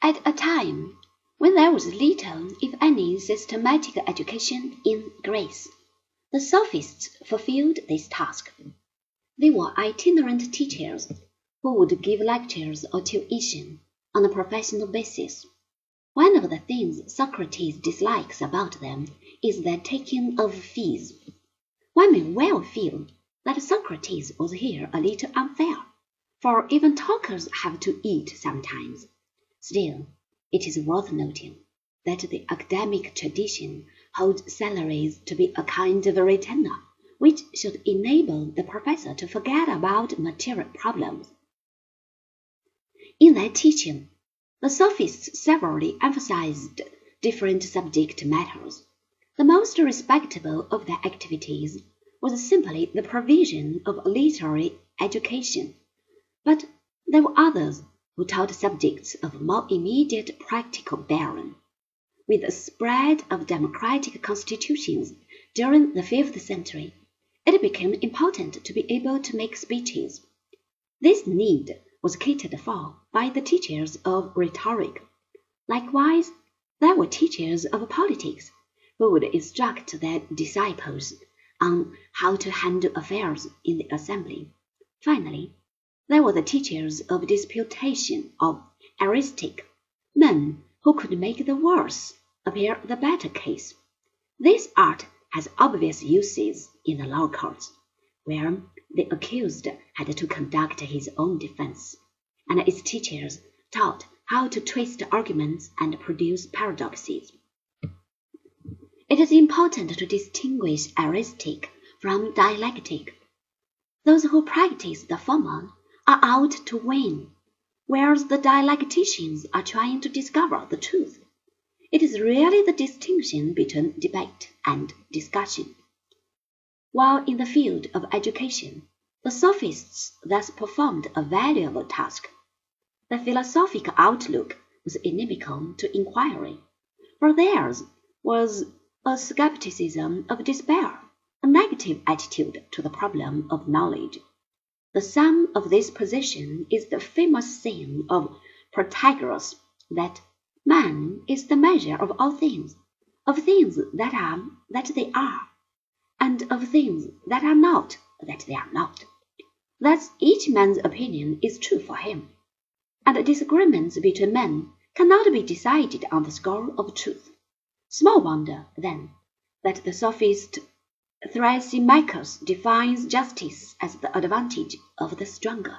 At a time when there was little, if any, systematic education in Greece, the Sophists fulfilled this task. They were itinerant teachers who would give lectures or tuition on a professional basis. One of the things Socrates dislikes about them is their taking of fees. One may well feel that Socrates was here a little unfair, for even talkers have to eat sometimes. Still, it is worth noting that the academic tradition holds salaries to be a kind of retainer which should enable the professor to forget about material problems. In their teaching, the Sophists severally emphasized different subject matters. The most respectable of their activities was simply the provision of literary education, but there were others who taught subjects of more immediate practical bearing. With the spread of democratic constitutions during the fifth century, it became important to be able to make speeches. This need was catered for by the teachers of rhetoric. Likewise, there were teachers of politics who would instruct their disciples on how to handle affairs in the assembly. Finally, there were the teachers of disputation of eristic, men who could make the worse appear the better case. This art has obvious uses in the law courts, where the accused had to conduct his own defense, and its teachers taught how to twist arguments and produce paradoxes. It is important to distinguish eristic from dialectic. Those who practice the former are out to win, whereas the dialecticians are trying to discover the truth. It is really the distinction between debate and discussion. While in the field of education, the Sophists thus performed a valuable task. Their philosophic outlook was inimical to inquiry, for theirs was a skepticism of despair, a negative attitude to the problem of knowledge. The sum of this position is the famous saying of Protagoras that man is the measure of all things, of things that are that they are, and of things that are not that they are not. Thus each man's opinion is true for him, and disagreements between men cannot be decided on the score of truth. Small wonder, then, that the sophist Thrasymachus defines justice as the advantage of the stronger.